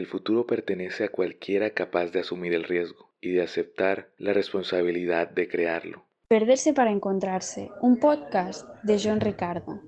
El futuro pertenece a cualquiera capaz de asumir el riesgo y de aceptar la responsabilidad de crearlo. Perderse para encontrarse, un podcast de John Ricardo.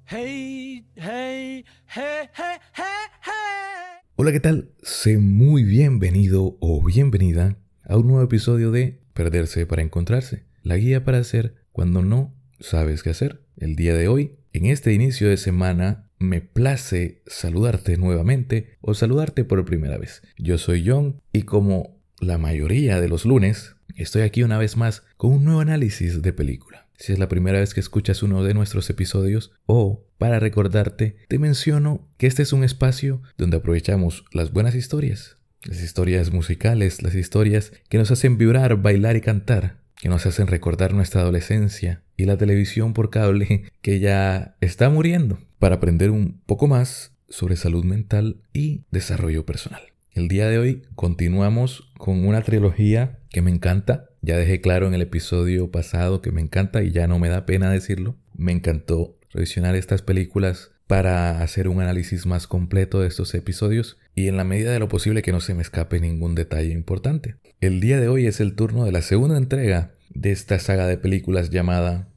Hola, ¿qué tal? Sé muy bienvenido o bienvenida a un nuevo episodio de Perderse para encontrarse, la guía para hacer cuando no sabes qué hacer. El día de hoy, en este inicio de semana, me place saludarte nuevamente o saludarte por primera vez. Yo soy John y como la mayoría de los lunes, estoy aquí una vez más con un nuevo análisis de película. Si es la primera vez que escuchas uno de nuestros episodios o para recordarte, te menciono que este es un espacio donde aprovechamos las buenas historias, las historias musicales, las historias que nos hacen vibrar, bailar y cantar, que nos hacen recordar nuestra adolescencia y la televisión por cable que ya está muriendo para aprender un poco más sobre salud mental y desarrollo personal. El día de hoy continuamos con una trilogía que me encanta. Ya dejé claro en el episodio pasado que me encanta y ya no me da pena decirlo. Me encantó revisionar estas películas para hacer un análisis más completo de estos episodios y en la medida de lo posible que no se me escape ningún detalle importante. El día de hoy es el turno de la segunda entrega de esta saga de películas llamada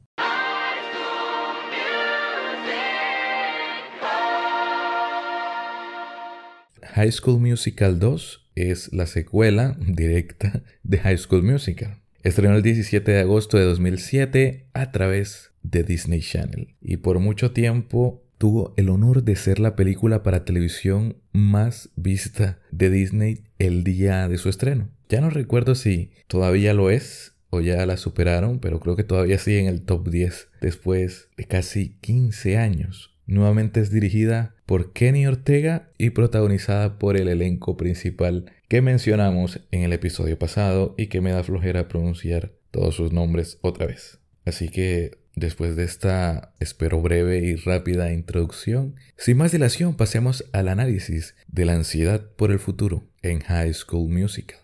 High School Musical 2 es la secuela directa de High School Musical. Estrenó el 17 de agosto de 2007 a través de Disney Channel y por mucho tiempo tuvo el honor de ser la película para televisión más vista de Disney el día de su estreno. Ya no recuerdo si todavía lo es o ya la superaron, pero creo que todavía sigue en el top 10 después de casi 15 años. Nuevamente es dirigida por Kenny Ortega y protagonizada por el elenco principal que mencionamos en el episodio pasado y que me da flojera pronunciar todos sus nombres otra vez. Así que después de esta, espero breve y rápida introducción, sin más dilación pasemos al análisis de la ansiedad por el futuro en High School Musical.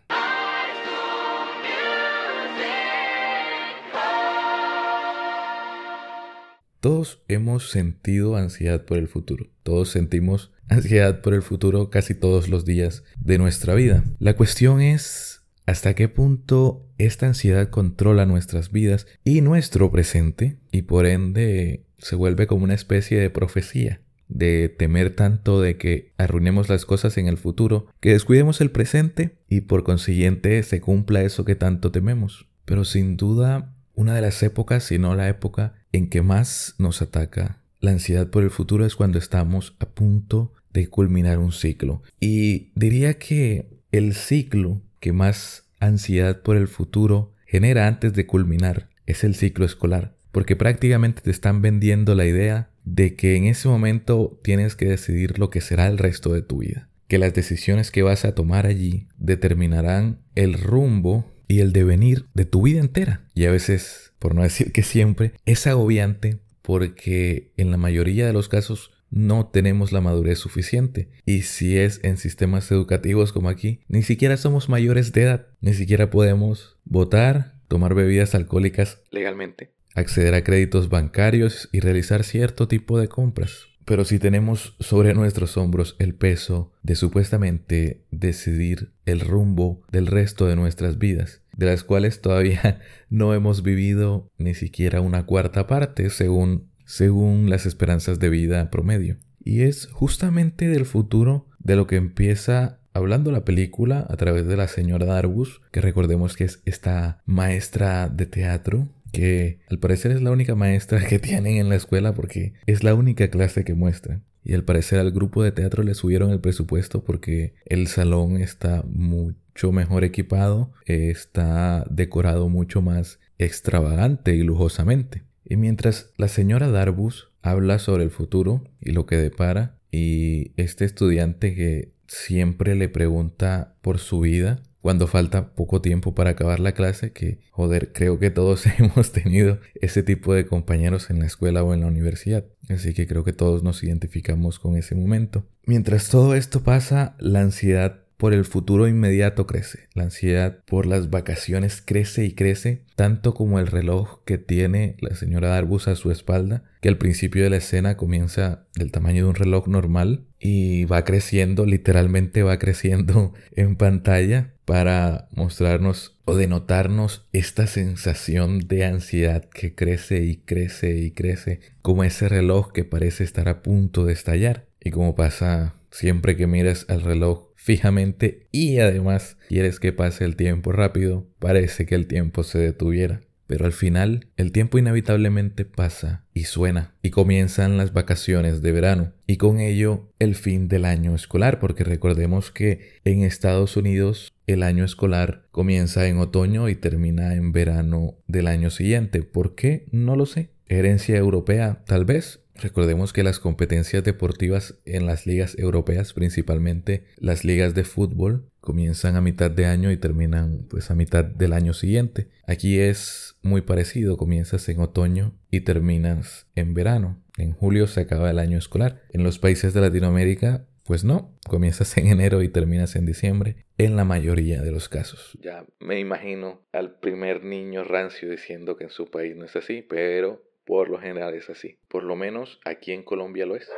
Todos hemos sentido ansiedad por el futuro. Todos sentimos ansiedad por el futuro casi todos los días de nuestra vida. La cuestión es hasta qué punto esta ansiedad controla nuestras vidas y nuestro presente y por ende se vuelve como una especie de profecía de temer tanto de que arruinemos las cosas en el futuro, que descuidemos el presente y por consiguiente se cumpla eso que tanto tememos. Pero sin duda una de las épocas, si no la época, en que más nos ataca la ansiedad por el futuro es cuando estamos a punto de culminar un ciclo. Y diría que el ciclo que más ansiedad por el futuro genera antes de culminar es el ciclo escolar, porque prácticamente te están vendiendo la idea de que en ese momento tienes que decidir lo que será el resto de tu vida, que las decisiones que vas a tomar allí determinarán el rumbo y el devenir de tu vida entera. Y a veces, por no decir que siempre, es agobiante porque en la mayoría de los casos no tenemos la madurez suficiente. Y si es en sistemas educativos como aquí, ni siquiera somos mayores de edad, ni siquiera podemos votar, tomar bebidas alcohólicas legalmente, acceder a créditos bancarios y realizar cierto tipo de compras. Pero si tenemos sobre nuestros hombros el peso de supuestamente decidir el rumbo del resto de nuestras vidas, de las cuales todavía no hemos vivido ni siquiera una cuarta parte según, según las esperanzas de vida promedio. Y es justamente del futuro de lo que empieza hablando la película a través de la señora Darbus, que recordemos que es esta maestra de teatro que al parecer es la única maestra que tienen en la escuela porque es la única clase que muestran. Y al parecer al grupo de teatro le subieron el presupuesto porque el salón está mucho mejor equipado, está decorado mucho más extravagante y lujosamente. Y mientras la señora Darbus habla sobre el futuro y lo que depara, y este estudiante que siempre le pregunta por su vida, cuando falta poco tiempo para acabar la clase, que joder, creo que todos hemos tenido ese tipo de compañeros en la escuela o en la universidad. Así que creo que todos nos identificamos con ese momento. Mientras todo esto pasa, la ansiedad por el futuro inmediato crece. La ansiedad por las vacaciones crece y crece, tanto como el reloj que tiene la señora Darbus a su espalda, que al principio de la escena comienza del tamaño de un reloj normal y va creciendo, literalmente va creciendo en pantalla para mostrarnos o denotarnos esta sensación de ansiedad que crece y crece y crece, como ese reloj que parece estar a punto de estallar. Y como pasa siempre que mires al reloj fijamente y además quieres que pase el tiempo rápido, parece que el tiempo se detuviera. Pero al final el tiempo inevitablemente pasa y suena y comienzan las vacaciones de verano y con ello el fin del año escolar porque recordemos que en Estados Unidos el año escolar comienza en otoño y termina en verano del año siguiente. ¿Por qué? No lo sé. Herencia europea, tal vez, Recordemos que las competencias deportivas en las ligas europeas, principalmente las ligas de fútbol, comienzan a mitad de año y terminan pues a mitad del año siguiente. Aquí es muy parecido, comienzas en otoño y terminas en verano. En julio se acaba el año escolar. En los países de Latinoamérica pues no, comienzas en enero y terminas en diciembre, en la mayoría de los casos. Ya me imagino al primer niño rancio diciendo que en su país no es así, pero por lo general es así. Por lo menos aquí en Colombia lo es.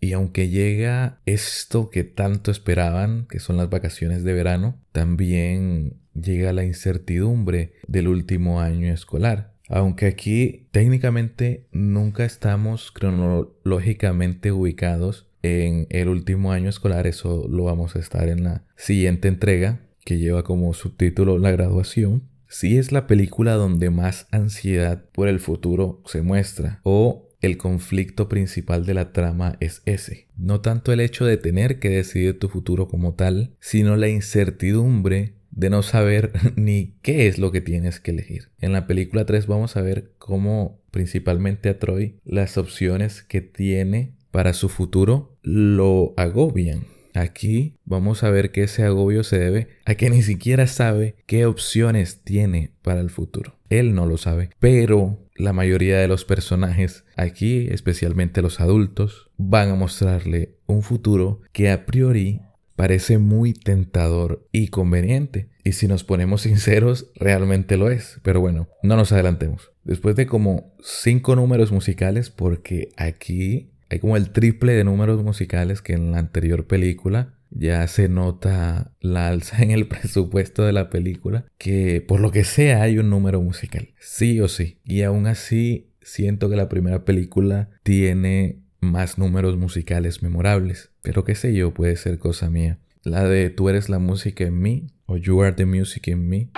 Y aunque llega esto que tanto esperaban, que son las vacaciones de verano, también llega la incertidumbre del último año escolar. Aunque aquí técnicamente nunca estamos cronológicamente ubicados en el último año escolar, eso lo vamos a estar en la siguiente entrega, que lleva como subtítulo la graduación si es la película donde más ansiedad por el futuro se muestra o el conflicto principal de la trama es ese. No tanto el hecho de tener que decidir tu futuro como tal, sino la incertidumbre de no saber ni qué es lo que tienes que elegir. En la película 3 vamos a ver cómo principalmente a Troy las opciones que tiene para su futuro lo agobian. Aquí vamos a ver que ese agobio se debe a que ni siquiera sabe qué opciones tiene para el futuro. Él no lo sabe, pero la mayoría de los personajes aquí, especialmente los adultos, van a mostrarle un futuro que a priori parece muy tentador y conveniente. Y si nos ponemos sinceros, realmente lo es. Pero bueno, no nos adelantemos. Después de como cinco números musicales, porque aquí hay como el triple de números musicales que en la anterior película. Ya se nota la alza en el presupuesto de la película, que por lo que sea hay un número musical, sí o sí. Y aún así siento que la primera película tiene más números musicales memorables. Pero qué sé yo, puede ser cosa mía. La de Tú eres la música en mí o You are the music in me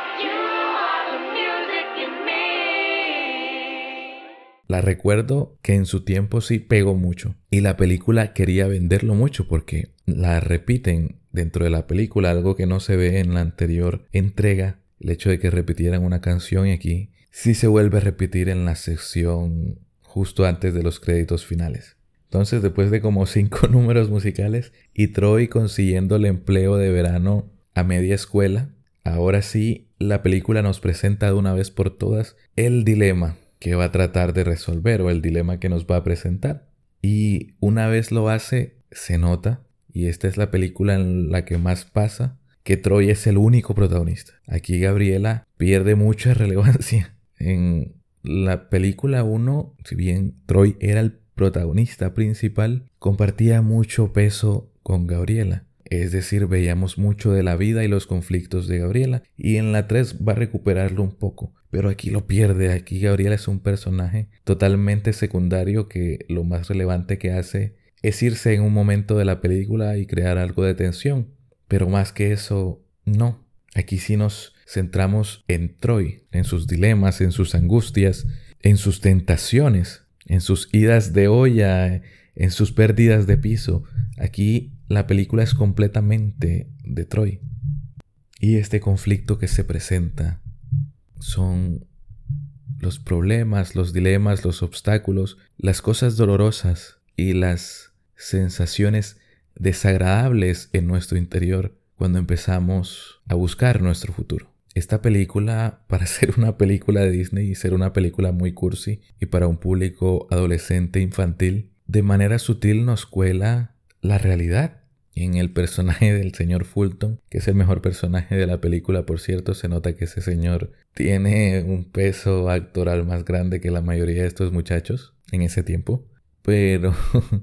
La recuerdo que en su tiempo sí pegó mucho y la película quería venderlo mucho porque la repiten dentro de la película, algo que no se ve en la anterior entrega, el hecho de que repitieran una canción y aquí sí se vuelve a repetir en la sección justo antes de los créditos finales. Entonces, después de como cinco números musicales y Troy consiguiendo el empleo de verano a media escuela, ahora sí la película nos presenta de una vez por todas el dilema que va a tratar de resolver o el dilema que nos va a presentar. Y una vez lo hace, se nota, y esta es la película en la que más pasa, que Troy es el único protagonista. Aquí Gabriela pierde mucha relevancia. En la película 1, si bien Troy era el protagonista principal, compartía mucho peso con Gabriela. Es decir, veíamos mucho de la vida y los conflictos de Gabriela. Y en la 3 va a recuperarlo un poco. Pero aquí lo pierde. Aquí Gabriela es un personaje totalmente secundario que lo más relevante que hace es irse en un momento de la película y crear algo de tensión. Pero más que eso, no. Aquí sí nos centramos en Troy, en sus dilemas, en sus angustias, en sus tentaciones, en sus idas de olla, en sus pérdidas de piso. Aquí la película es completamente de Troy. Y este conflicto que se presenta son los problemas, los dilemas, los obstáculos, las cosas dolorosas y las sensaciones desagradables en nuestro interior cuando empezamos a buscar nuestro futuro. Esta película, para ser una película de Disney y ser una película muy cursi y para un público adolescente infantil, de manera sutil nos cuela la realidad. En el personaje del señor Fulton, que es el mejor personaje de la película, por cierto, se nota que ese señor tiene un peso actoral más grande que la mayoría de estos muchachos en ese tiempo. Pero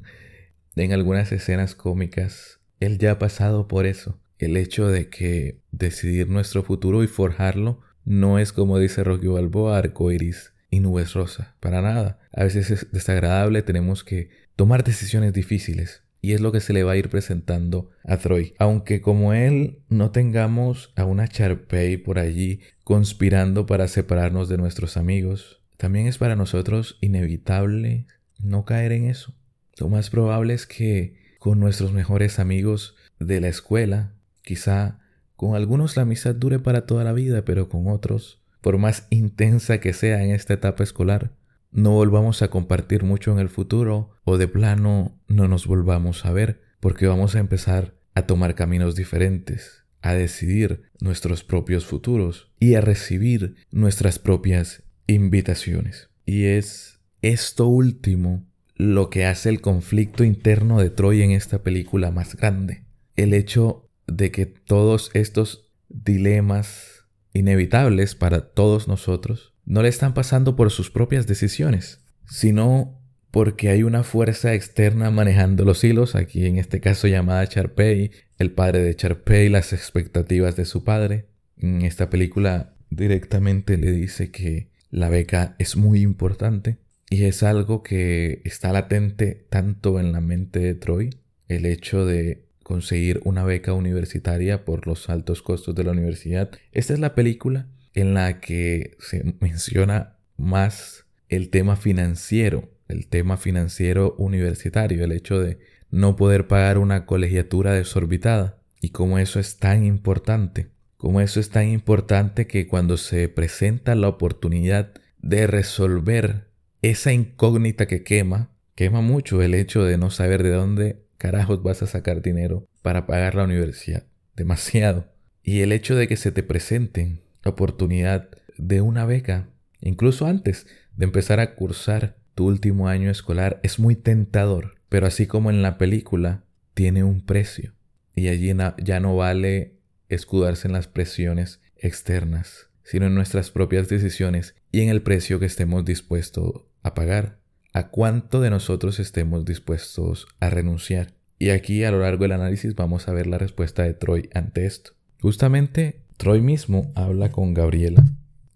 en algunas escenas cómicas, él ya ha pasado por eso. El hecho de que decidir nuestro futuro y forjarlo no es como dice Rocky Balboa, arcoiris y nubes rosa. Para nada. A veces es desagradable, tenemos que tomar decisiones difíciles. Y es lo que se le va a ir presentando a Troy. Aunque como él no tengamos a una Charpey por allí conspirando para separarnos de nuestros amigos, también es para nosotros inevitable no caer en eso. Lo más probable es que con nuestros mejores amigos de la escuela, quizá con algunos la amistad dure para toda la vida, pero con otros, por más intensa que sea en esta etapa escolar, no volvamos a compartir mucho en el futuro o de plano no nos volvamos a ver porque vamos a empezar a tomar caminos diferentes, a decidir nuestros propios futuros y a recibir nuestras propias invitaciones. Y es esto último lo que hace el conflicto interno de Troy en esta película más grande. El hecho de que todos estos dilemas inevitables para todos nosotros no le están pasando por sus propias decisiones, sino porque hay una fuerza externa manejando los hilos, aquí en este caso llamada Charpey, el padre de Charpey, las expectativas de su padre. En esta película directamente le dice que la beca es muy importante y es algo que está latente tanto en la mente de Troy, el hecho de conseguir una beca universitaria por los altos costos de la universidad. Esta es la película en la que se menciona más el tema financiero, el tema financiero universitario, el hecho de no poder pagar una colegiatura desorbitada y cómo eso es tan importante, cómo eso es tan importante que cuando se presenta la oportunidad de resolver esa incógnita que quema, quema mucho el hecho de no saber de dónde carajos vas a sacar dinero para pagar la universidad, demasiado. Y el hecho de que se te presenten oportunidad de una beca, incluso antes de empezar a cursar tu último año escolar, es muy tentador, pero así como en la película, tiene un precio. Y allí ya no vale escudarse en las presiones externas, sino en nuestras propias decisiones y en el precio que estemos dispuestos a pagar, a cuánto de nosotros estemos dispuestos a renunciar. Y aquí a lo largo del análisis vamos a ver la respuesta de Troy ante esto. Justamente Troy mismo habla con Gabriela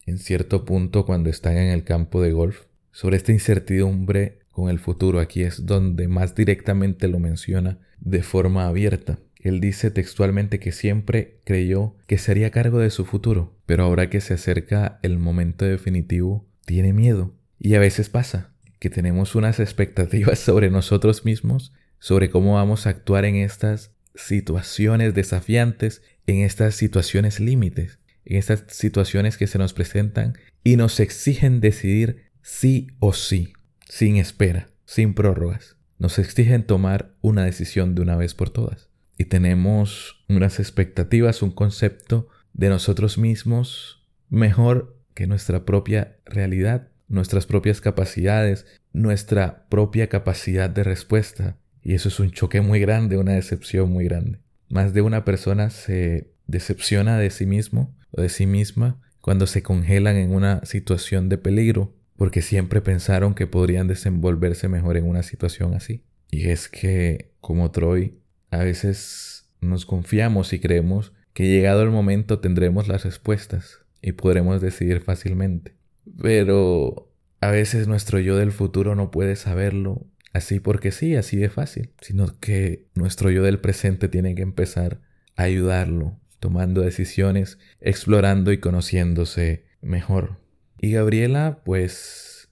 en cierto punto cuando están en el campo de golf sobre esta incertidumbre con el futuro. Aquí es donde más directamente lo menciona de forma abierta. Él dice textualmente que siempre creyó que sería cargo de su futuro, pero ahora que se acerca el momento definitivo, tiene miedo. Y a veces pasa que tenemos unas expectativas sobre nosotros mismos, sobre cómo vamos a actuar en estas situaciones desafiantes en estas situaciones límites, en estas situaciones que se nos presentan y nos exigen decidir sí o sí, sin espera, sin prórrogas. Nos exigen tomar una decisión de una vez por todas. Y tenemos unas expectativas, un concepto de nosotros mismos mejor que nuestra propia realidad, nuestras propias capacidades, nuestra propia capacidad de respuesta. Y eso es un choque muy grande, una decepción muy grande. Más de una persona se decepciona de sí mismo o de sí misma cuando se congelan en una situación de peligro porque siempre pensaron que podrían desenvolverse mejor en una situación así. Y es que, como Troy, a veces nos confiamos y creemos que llegado el momento tendremos las respuestas y podremos decidir fácilmente. Pero a veces nuestro yo del futuro no puede saberlo así porque sí, así de fácil, sino que nuestro yo del presente tiene que empezar a ayudarlo, tomando decisiones, explorando y conociéndose mejor. Y Gabriela, pues,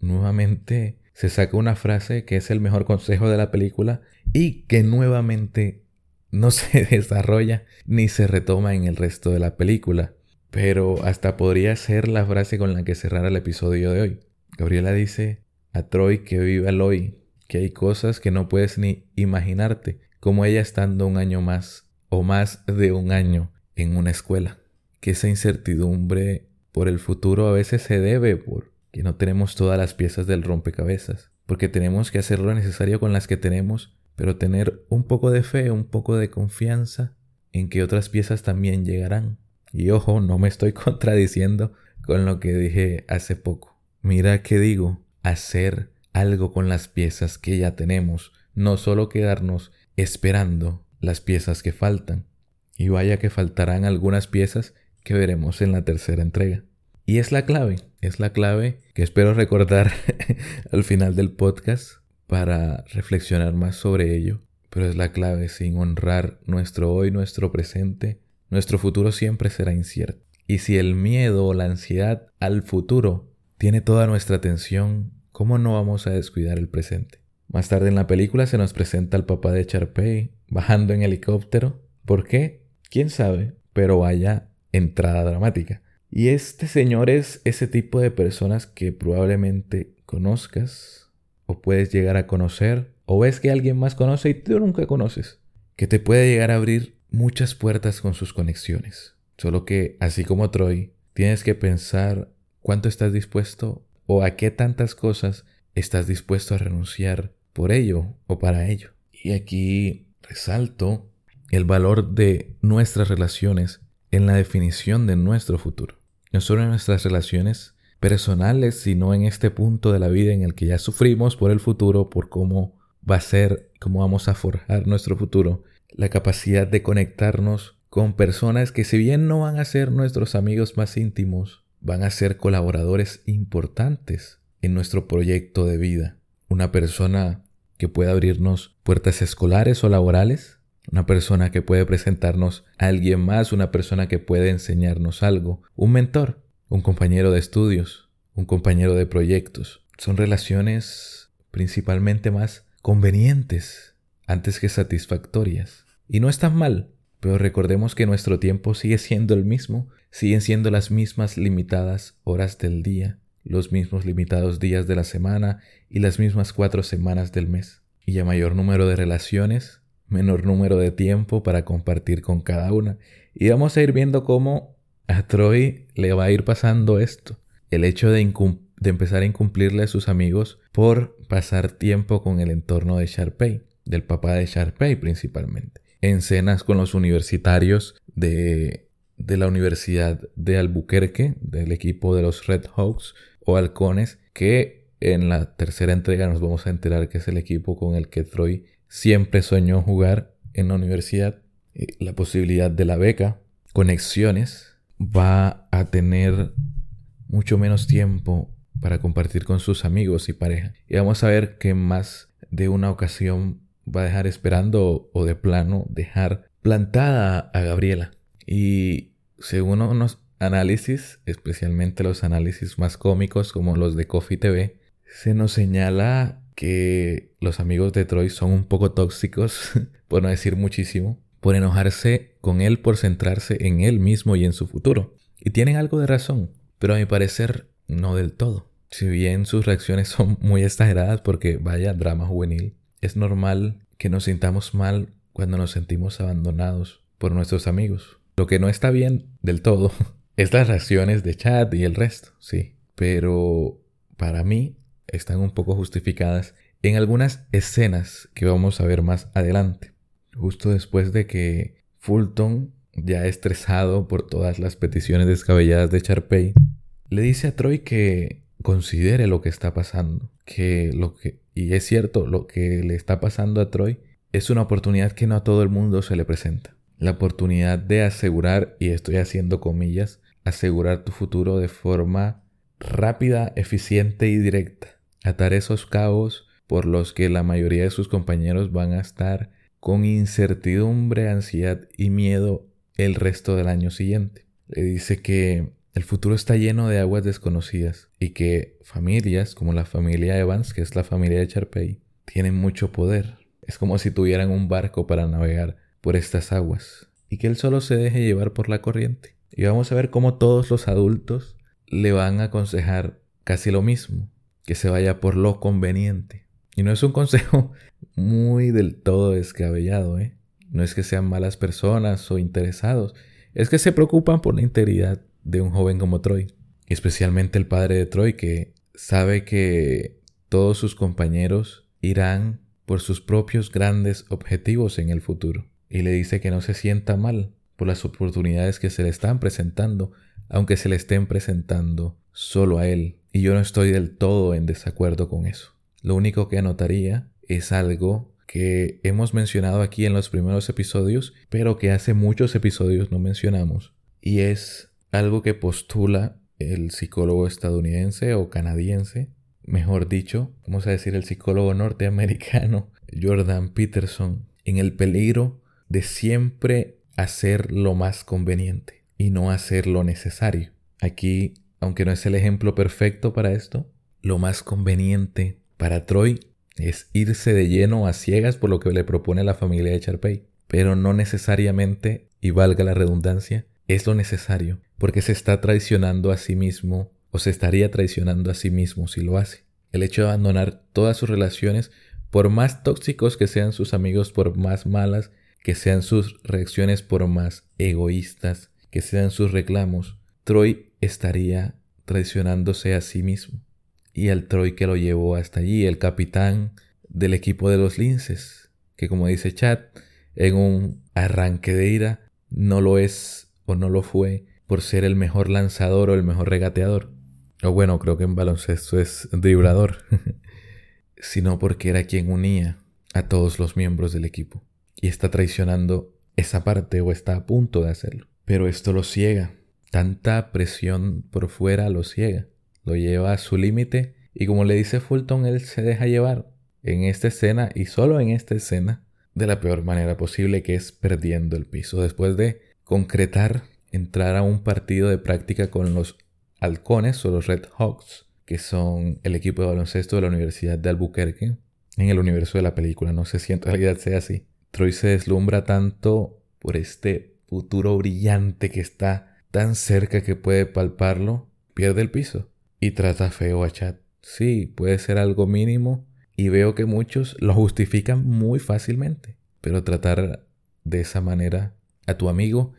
nuevamente se saca una frase que es el mejor consejo de la película y que nuevamente no se desarrolla ni se retoma en el resto de la película. Pero hasta podría ser la frase con la que cerrara el episodio de hoy. Gabriela dice a Troy que viva el hoy, que hay cosas que no puedes ni imaginarte, como ella estando un año más o más de un año en una escuela. Que esa incertidumbre por el futuro a veces se debe por que no tenemos todas las piezas del rompecabezas, porque tenemos que hacer lo necesario con las que tenemos pero tener un poco de fe, un poco de confianza en que otras piezas también llegarán. Y ojo, no me estoy contradiciendo con lo que dije hace poco. Mira que digo, hacer algo con las piezas que ya tenemos, no solo quedarnos esperando las piezas que faltan. Y vaya que faltarán algunas piezas que veremos en la tercera entrega. Y es la clave, es la clave que espero recordar al final del podcast para reflexionar más sobre ello. Pero es la clave, sin honrar nuestro hoy, nuestro presente, nuestro futuro siempre será incierto. Y si el miedo o la ansiedad al futuro tiene toda nuestra atención, ¿cómo no vamos a descuidar el presente? Más tarde en la película se nos presenta al papá de Charpey bajando en helicóptero. ¿Por qué? ¿Quién sabe? Pero vaya entrada dramática. Y este señor es ese tipo de personas que probablemente conozcas o puedes llegar a conocer o ves que alguien más conoce y tú nunca conoces. Que te puede llegar a abrir muchas puertas con sus conexiones. Solo que, así como Troy, tienes que pensar cuánto estás dispuesto o a qué tantas cosas estás dispuesto a renunciar por ello o para ello. Y aquí resalto el valor de nuestras relaciones en la definición de nuestro futuro. No solo en nuestras relaciones personales, sino en este punto de la vida en el que ya sufrimos por el futuro, por cómo va a ser, cómo vamos a forjar nuestro futuro, la capacidad de conectarnos con personas que si bien no van a ser nuestros amigos más íntimos, van a ser colaboradores importantes en nuestro proyecto de vida. Una persona que pueda abrirnos puertas escolares o laborales, una persona que puede presentarnos a alguien más, una persona que puede enseñarnos algo, un mentor, un compañero de estudios, un compañero de proyectos. Son relaciones principalmente más convenientes antes que satisfactorias. Y no están mal, pero recordemos que nuestro tiempo sigue siendo el mismo, siguen siendo las mismas limitadas horas del día, los mismos limitados días de la semana y las mismas cuatro semanas del mes. Y a mayor número de relaciones, menor número de tiempo para compartir con cada una. Y vamos a ir viendo cómo a Troy le va a ir pasando esto. El hecho de, empezar a incumplirle a sus amigos por pasar tiempo con el entorno de Sharpay, del papá de Sharpay principalmente. En cenas con los universitarios de, de la Universidad de Albuquerque, del equipo de los Red Hawks o Halcones, que en la tercera entrega nos vamos a enterar que es el equipo con el que Troy siempre soñó jugar en la universidad. Eh, la posibilidad de la beca, conexiones, va a tener mucho menos tiempo para compartir con sus amigos y pareja. Y vamos a ver que más de una ocasión va a dejar esperando o de plano dejar plantada a Gabriela. Y según unos análisis, especialmente los análisis más cómicos como los de Coffee TV, se nos señala que los amigos de Troy son un poco tóxicos, por no decir muchísimo, por enojarse con él por centrarse en él mismo y en su futuro. Y tienen algo de razón, pero a mi parecer no del todo. Si bien sus reacciones son muy exageradas porque vaya drama juvenil, es normal que nos sintamos mal cuando nos sentimos abandonados por nuestros amigos. Lo que no está bien del todo es las reacciones de Chad y el resto, sí. Pero para mí están un poco justificadas en algunas escenas que vamos a ver más adelante. Justo después de que Fulton, ya estresado por todas las peticiones descabelladas de Charpey, le dice a Troy que considere lo que está pasando, que lo que y es cierto, lo que le está pasando a Troy es una oportunidad que no a todo el mundo se le presenta. La oportunidad de asegurar, y estoy haciendo comillas, asegurar tu futuro de forma rápida, eficiente y directa. Atar esos cabos por los que la mayoría de sus compañeros van a estar con incertidumbre, ansiedad y miedo el resto del año siguiente. Le dice que el futuro está lleno de aguas desconocidas y que familias como la familia Evans, que es la familia de Charpey, tienen mucho poder. Es como si tuvieran un barco para navegar por estas aguas y que él solo se deje llevar por la corriente. Y vamos a ver cómo todos los adultos le van a aconsejar casi lo mismo, que se vaya por lo conveniente. Y no es un consejo muy del todo descabellado, ¿eh? No es que sean malas personas o interesados, es que se preocupan por la integridad de un joven como Troy, especialmente el padre de Troy que sabe que todos sus compañeros irán por sus propios grandes objetivos en el futuro. Y le dice que no se sienta mal por las oportunidades que se le están presentando, aunque se le estén presentando solo a él. Y yo no estoy del todo en desacuerdo con eso. Lo único que anotaría es algo que hemos mencionado aquí en los primeros episodios, pero que hace muchos episodios no mencionamos, y es algo que postula el psicólogo estadounidense o canadiense, mejor dicho, vamos a decir el psicólogo norteamericano Jordan Peterson, en el peligro de siempre hacer lo más conveniente y no hacer lo necesario. Aquí, aunque no es el ejemplo perfecto para esto, lo más conveniente para Troy es irse de lleno a ciegas por lo que le propone la familia de Charpey, pero no necesariamente, y valga la redundancia, es lo necesario, porque se está traicionando a sí mismo o se estaría traicionando a sí mismo si lo hace. El hecho de abandonar todas sus relaciones, por más tóxicos que sean sus amigos, por más malas que sean sus reacciones, por más egoístas que sean sus reclamos, Troy estaría traicionándose a sí mismo y al Troy que lo llevó hasta allí, el capitán del equipo de los linces, que como dice Chad, en un arranque de ira no lo es o no lo fue por ser el mejor lanzador o el mejor regateador. O bueno, creo que en baloncesto es driblador, sino porque era quien unía a todos los miembros del equipo. Y está traicionando esa parte o está a punto de hacerlo. Pero esto lo ciega. Tanta presión por fuera lo ciega lo lleva a su límite y como le dice Fulton, él se deja llevar en esta escena y solo en esta escena de la peor manera posible que es perdiendo el piso. Después de concretar entrar a un partido de práctica con los halcones o los Red Hawks, que son el equipo de baloncesto de la Universidad de Albuquerque, en el universo de la película. No sé si en realidad sea así. Troy se deslumbra tanto por este futuro brillante que está tan cerca que puede palparlo, pierde el piso y trata feo a Chad. Sí, puede ser algo mínimo y veo que muchos lo justifican muy fácilmente, pero tratar de esa manera a tu amigo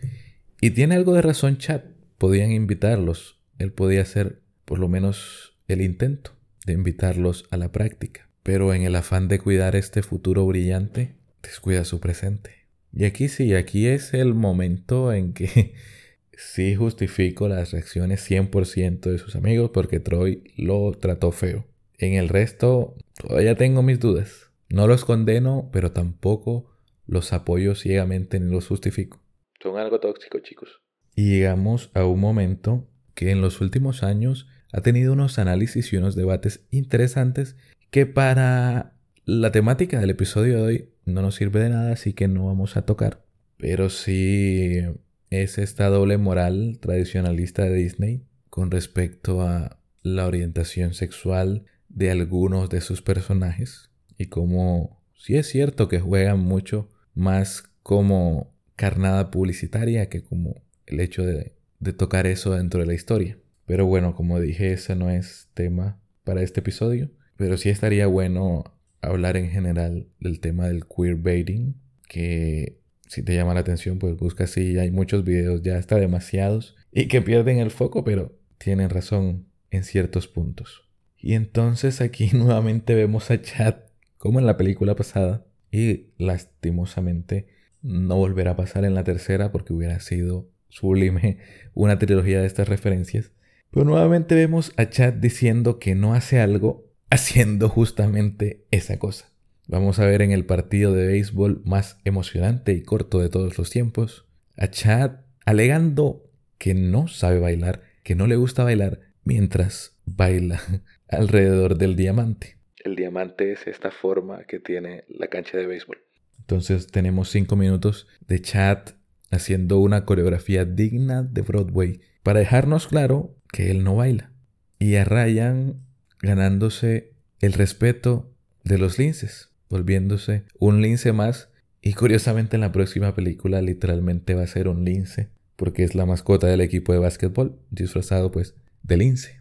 y tiene algo de razón Chad, podían invitarlos, él podía hacer por lo menos el intento de invitarlos a la práctica, pero en el afán de cuidar este futuro brillante, descuida su presente. Y aquí sí, aquí es el momento en que sí justifico las reacciones 100% de sus amigos porque Troy lo trató feo. En el resto, todavía tengo mis dudas. No los condeno, pero tampoco los apoyo ciegamente ni los justifico. Son algo tóxicos, chicos. Y llegamos a un momento que en los últimos años ha tenido unos análisis y unos debates interesantes que para la temática del episodio de hoy no nos sirve de nada, así que no vamos a tocar. Pero sí es esta doble moral tradicionalista de Disney con respecto a la orientación sexual de algunos de sus personajes y como sí es cierto que juegan mucho más como carnada publicitaria que como el hecho de, tocar eso dentro de la historia. Pero bueno, como dije, ese no es tema para este episodio. Pero sí estaría bueno hablar en general del tema del queerbaiting, que si te llama la atención, pues busca si hay muchos videos, ya está demasiados y que pierden el foco, pero tienen razón en ciertos puntos. Y entonces aquí nuevamente vemos a Chad como en la película pasada y lastimosamente no volverá a pasar en la tercera porque hubiera sido sublime una trilogía de estas referencias. Pero nuevamente vemos a Chad diciendo que no hace algo haciendo justamente esa cosa. Vamos a ver en el partido de béisbol más emocionante y corto de todos los tiempos a Chad alegando que no sabe bailar, que no le gusta bailar mientras baila alrededor del diamante. El diamante es esta forma que tiene la cancha de béisbol. Entonces tenemos cinco minutos de Chad haciendo una coreografía digna de Broadway para dejarnos claro que él no baila. Y a Ryan ganándose el respeto de los linces volviéndose un lince más. Y curiosamente en la próxima película literalmente va a ser un lince, porque es la mascota del equipo de básquetbol, disfrazado pues de lince.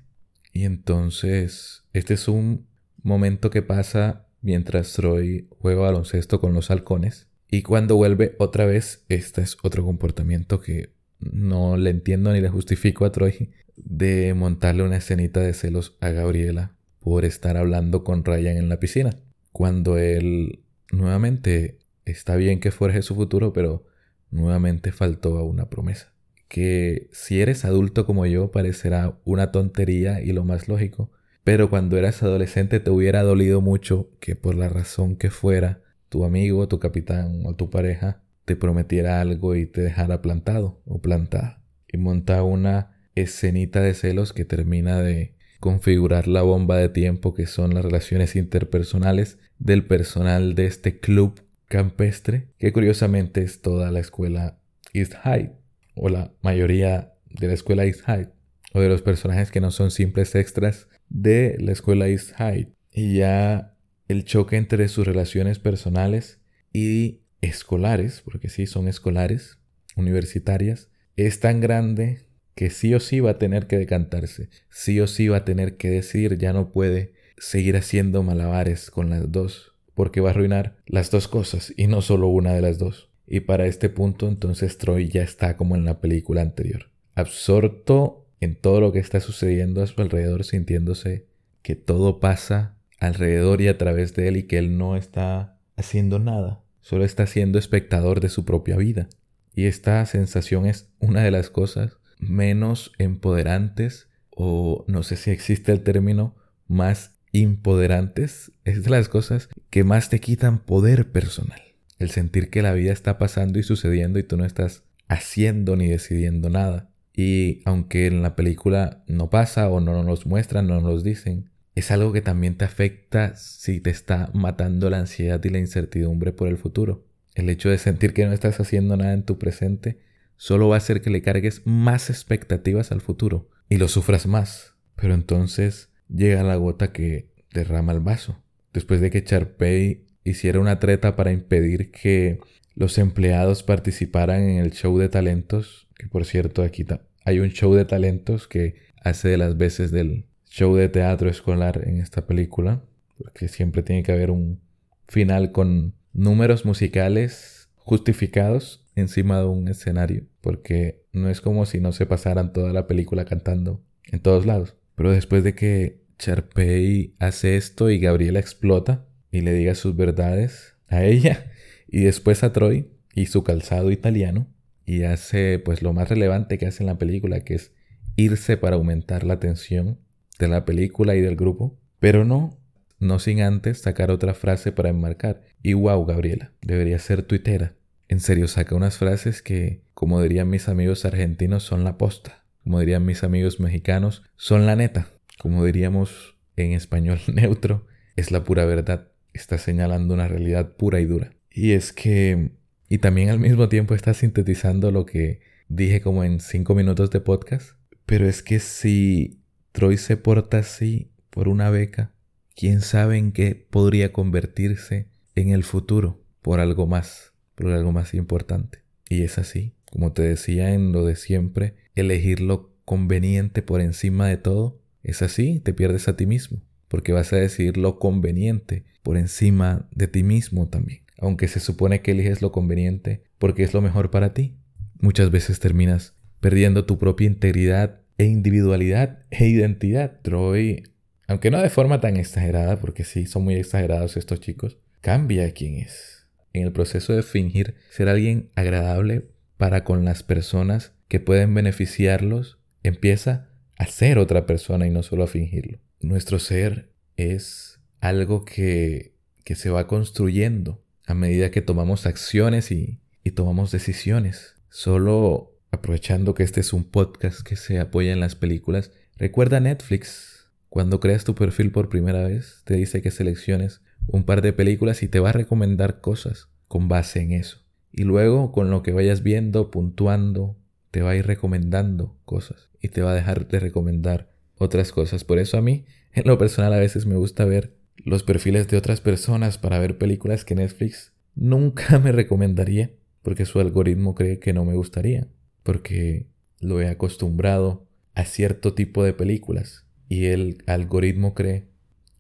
Y entonces este es un momento que pasa mientras Troy juega baloncesto con los halcones. Y cuando vuelve otra vez, este es otro comportamiento que no le entiendo ni le justifico a Troy de montarle una escenita de celos a Gabriela por estar hablando con Ryan en la piscina. cuando él nuevamente está bien que forje su futuro, pero nuevamente faltó a una promesa. Que si eres adulto como yo parecerá una tontería y lo más lógico, pero cuando eras adolescente te hubiera dolido mucho que por la razón que fuera tu amigo, tu capitán o tu pareja te prometiera algo y te dejara plantado o plantada. Y monta una escenita de celos que termina de configurar la bomba de tiempo que son las relaciones interpersonales del personal de este club campestre, que curiosamente es toda la escuela East High, o la mayoría de la escuela East High, o de los personajes que no son simples extras de la escuela East High. Y ya el choque entre sus relaciones personales y escolares, porque sí son escolares, universitarias, es tan grande que sí o sí va a tener que decantarse, sí o sí va a tener que decir, ya no puede seguir haciendo malabares con las dos, porque va a arruinar las dos cosas y no solo una de las dos. Y para este punto entonces Troy ya está como en la película anterior, absorto en todo lo que está sucediendo a su alrededor, sintiéndose que todo pasa alrededor y a través de él y que él no está haciendo nada, solo está siendo espectador de su propia vida. Y esta sensación es una de las cosas menos empoderantes o no sé si existe el término más empoderantes, es de las cosas que más te quitan poder personal. El sentir que la vida está pasando y sucediendo y tú no estás haciendo ni decidiendo nada. Y aunque en la película no pasa o no nos muestran, no nos dicen, es algo que también te afecta si te está matando la ansiedad y la incertidumbre por el futuro. El hecho de sentir que no estás haciendo nada en tu presente solo va a hacer que le cargues más expectativas al futuro y lo sufras más. Pero entonces llega la gota que derrama el vaso. Después de que Charpey hiciera una treta para impedir que los empleados participaran en el show de talentos, que por cierto aquí hay un show de talentos que hace de las veces del show de teatro escolar en esta película, porque siempre tiene que haber un final con números musicales justificados encima de un escenario, porque no es como si no se pasaran toda la película cantando en todos lados. Pero después de que Charpey hace esto y Gabriela explota y le diga sus verdades a ella y después a Troy y su calzado italiano y hace pues lo más relevante que hace en la película que es irse para aumentar la tensión de la película y del grupo, pero no, no sin antes sacar otra frase para enmarcar. Y wow, Gabriela, debería ser tuitera. En serio, saca unas frases que, como dirían mis amigos argentinos, son la posta. Como dirían mis amigos mexicanos, son la neta. Como diríamos en español neutro, es la pura verdad. Está señalando una realidad pura y dura. Y es que... Y también al mismo tiempo está sintetizando lo que dije como en cinco minutos de podcast. Pero es que si Troy se porta así por una beca, quién sabe en qué podría convertirse en el futuro por algo más, por algo más importante. Y es así, como te decía en lo de siempre, elegir lo conveniente por encima de todo, es así, te pierdes a ti mismo, porque vas a decidir lo conveniente por encima de ti mismo también, aunque se supone que eliges lo conveniente porque es lo mejor para ti. Muchas veces terminas perdiendo tu propia integridad e individualidad e identidad. Troy, aunque no de forma tan exagerada, porque sí, son muy exagerados estos chicos, cambia quién es. En el proceso de fingir ser alguien agradable para con las personas que pueden beneficiarlos, empieza a ser otra persona y no solo a fingirlo. Nuestro ser es algo que, que se va construyendo a medida que tomamos acciones y, tomamos decisiones. Solo aprovechando que este es un podcast que se apoya en las películas, recuerda Netflix. Cuando creas tu perfil por primera vez, te dice que selecciones un par de películas y te va a recomendar cosas con base en eso. Y luego, con lo que vayas viendo, puntuando, te va a ir recomendando cosas y te va a dejar de recomendar otras cosas. Por eso a mí, en lo personal, a veces me gusta ver los perfiles de otras personas para ver películas que Netflix nunca me recomendaría porque su algoritmo cree que no me gustaría, porque lo he acostumbrado a cierto tipo de películas y el algoritmo cree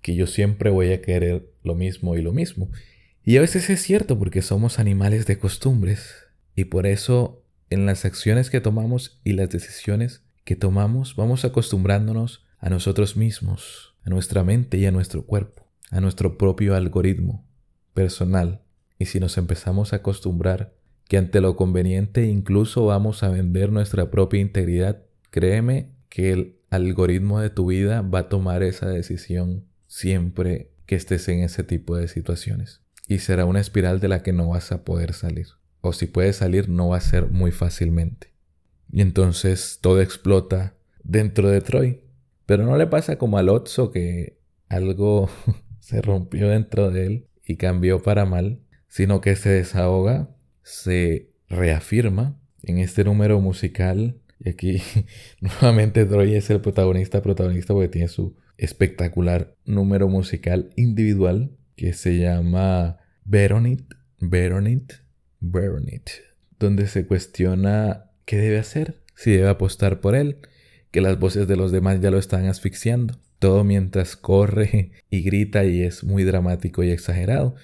que yo siempre voy a querer lo mismo y lo mismo. Y a veces es cierto porque somos animales de costumbres y por eso en las acciones que tomamos y las decisiones que tomamos vamos acostumbrándonos a nosotros mismos, a nuestra mente y a nuestro cuerpo. A nuestro propio algoritmo personal y si nos empezamos a acostumbrar que ante lo conveniente incluso vamos a vender nuestra propia integridad, créeme que el algoritmo de tu vida va a tomar esa decisión siempre que estés en ese tipo de situaciones. Y será una espiral de la que no vas a poder salir. O si puedes salir, no va a ser muy fácilmente. Y entonces todo explota dentro de Troy. Pero no le pasa como al Otso que algo se rompió dentro de él y cambió para mal, sino que se desahoga, se reafirma en este número musical. Y aquí nuevamente Troy es el protagonista, protagonista porque tiene su espectacular número musical individual que se llama Veronit, Veronit, Veronit, donde se cuestiona qué debe hacer, si debe apostar por él, que las voces de los demás ya lo están asfixiando. Todo mientras corre y grita y es muy dramático y exagerado.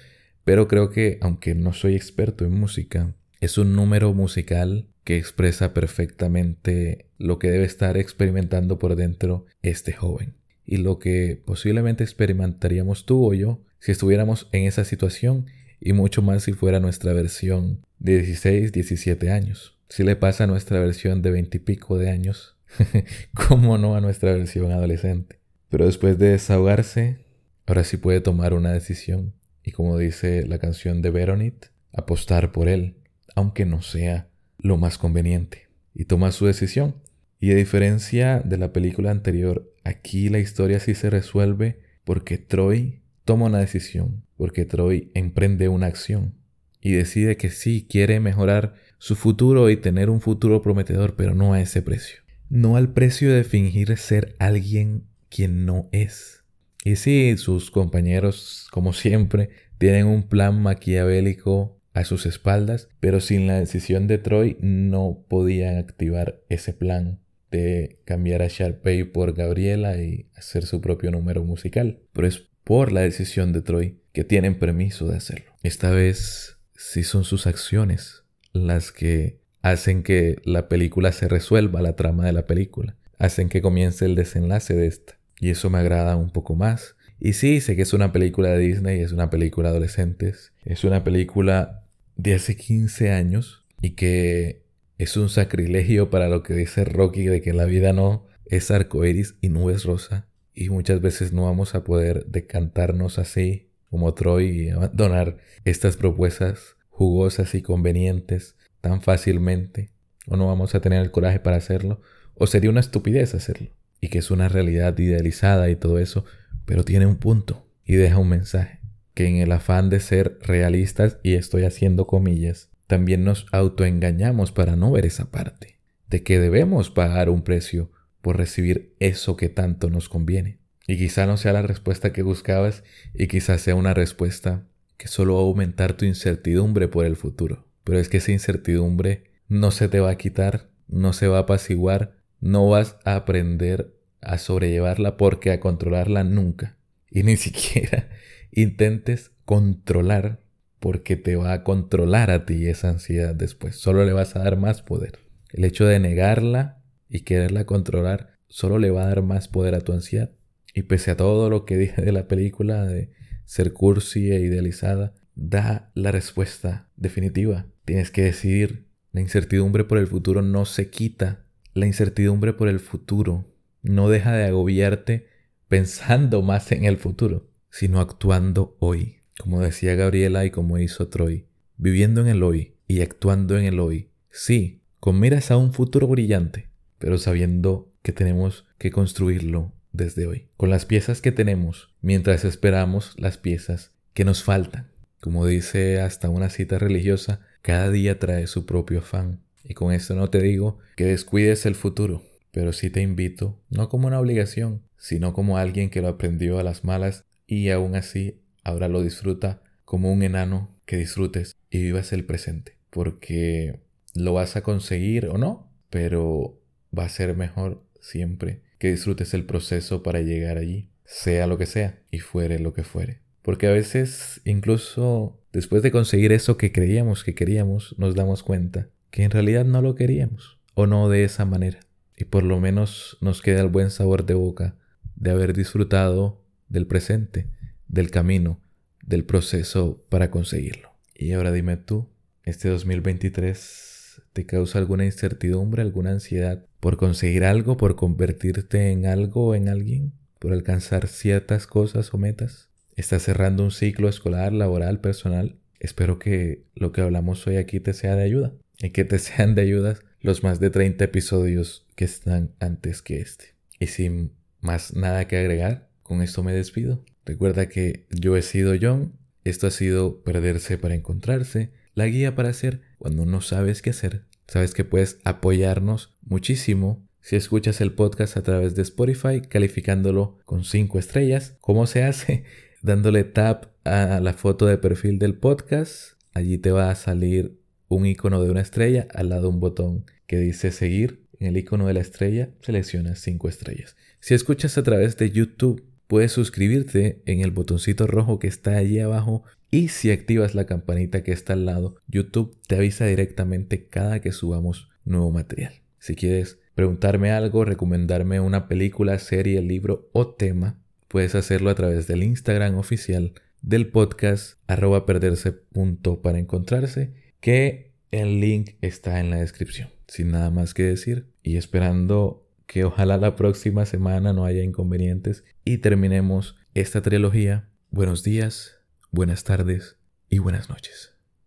Pero creo que, aunque no soy experto en música, es un número musical que expresa perfectamente lo que debe estar experimentando por dentro este joven. Y lo que posiblemente experimentaríamos tú o yo si estuviéramos en esa situación y mucho más si fuera nuestra versión de 16, 17 años. Si le pasa a nuestra versión de 20 y pico de años, ¿cómo no a nuestra versión adolescente? Pero después de desahogarse, ahora sí puede tomar una decisión y como dice la canción de Veronit, apostar por él, aunque no sea lo más conveniente. Y toma su decisión. Y a diferencia de la película anterior, aquí la historia sí se resuelve porque Troy toma una decisión, porque Troy emprende una acción y decide que sí quiere mejorar su futuro y tener un futuro prometedor, pero no a ese precio. No al precio de fingir ser alguien quien no es. Y sí, sus compañeros, como siempre, tienen un plan maquiavélico a sus espaldas, pero sin la decisión de Troy no podían activar ese plan de cambiar a Sharpay por Gabriela y hacer su propio número musical. Pero es por la decisión de Troy que tienen permiso de hacerlo. Esta vez sí son sus acciones las que hacen que la película se resuelva, la trama de la película, hacen que comience el desenlace de esta. Y eso me agrada un poco más. Y sí, sé que es una película de Disney, es una película de adolescentes, es una película de hace 15 años y que es un sacrilegio para lo que dice Rocky de que la vida no es arcoíris y nubes rosa y muchas veces no vamos a poder decantarnos así como Troy y abandonar estas propuestas jugosas y convenientes tan fácilmente o no vamos a tener el coraje para hacerlo o sería una estupidez hacerlo y que es una realidad idealizada y todo eso pero tiene un punto y deja un mensaje que en el afán de ser realistas y estoy haciendo comillas también nos autoengañamos para no ver esa parte de que debemos pagar un precio por recibir eso que tanto nos conviene. Y quizá no sea la respuesta que buscabas y quizá sea una respuesta que solo va a aumentar tu incertidumbre por el futuro. Pero es que esa incertidumbre no se te va a quitar, no se va a apaciguar, no vas a aprender a sobrellevarla porque a controlarla nunca. Y ni siquiera intentes controlar porque te va a controlar a ti esa ansiedad después. Solo le vas a dar más poder. El hecho de negarla y quererla controlar solo le va a dar más poder a tu ansiedad. Y pese a todo lo que dije de la película de ser cursi e idealizada, da la respuesta definitiva. Tienes que decidir. La incertidumbre por el futuro no se quita. La incertidumbre por el futuro no deja de agobiarte pensando más en el futuro, sino actuando hoy. Como decía Gabriela y como hizo Troy, viviendo en el hoy y actuando en el hoy. Sí, con miras a un futuro brillante, pero sabiendo que tenemos que construirlo desde hoy, con las piezas que tenemos, mientras esperamos las piezas que nos faltan. Como dice hasta una cita religiosa, cada día trae su propio afán. Y con esto no te digo que descuides el futuro, pero sí te invito, no como una obligación, sino como alguien que lo aprendió a las malas y aún así ahora lo disfruta como un enano que disfrutes y vivas el presente, porque lo vas a conseguir o no, pero va a ser mejor siempre que disfrutes el proceso para llegar allí, sea lo que sea y fuere lo que fuere. Porque a veces, incluso después de conseguir eso que creíamos que queríamos, nos damos cuenta que en realidad no lo queríamos, o no de esa manera. Y por lo menos nos queda el buen sabor de boca de haber disfrutado del presente, del camino, del proceso para conseguirlo. Y ahora dime tú, ¿este 2023 te causa alguna incertidumbre, alguna ansiedad por conseguir algo, por convertirte en algo o en alguien, por alcanzar ciertas cosas o metas? ¿Estás cerrando un ciclo escolar, laboral, personal? Espero que lo que hablamos hoy aquí te sea de ayuda y que te sean de ayuda los más de 30 episodios que están antes que este. Y sin más nada que agregar, con esto me despido. Recuerda que yo he sido John, esto ha sido Perderse para Encontrarse, la guía para hacer cuando no sabes qué hacer. Sabes que puedes apoyarnos muchísimo si escuchas el podcast a través de Spotify, calificándolo con 5 estrellas. ¿Cómo se hace? Dándole tap a la foto de perfil del podcast. Allí te va a salir un icono de una estrella al lado de un botón que dice seguir. En el icono de la estrella seleccionas 5 estrellas. Si escuchas a través de YouTube, puedes suscribirte en el botoncito rojo que está allí abajo y si activas la campanita que está al lado, YouTube te avisa directamente cada que subamos nuevo material. Si quieres preguntarme algo, recomendarme una película, serie, libro o tema, puedes hacerlo a través del Instagram oficial del podcast arroba perderse punto para encontrarse que el link está en la descripción. Sin nada más que decir y esperando que ojalá la próxima semana no haya inconvenientes y terminemos esta trilogía. Buenos días, buenas tardes y buenas noches.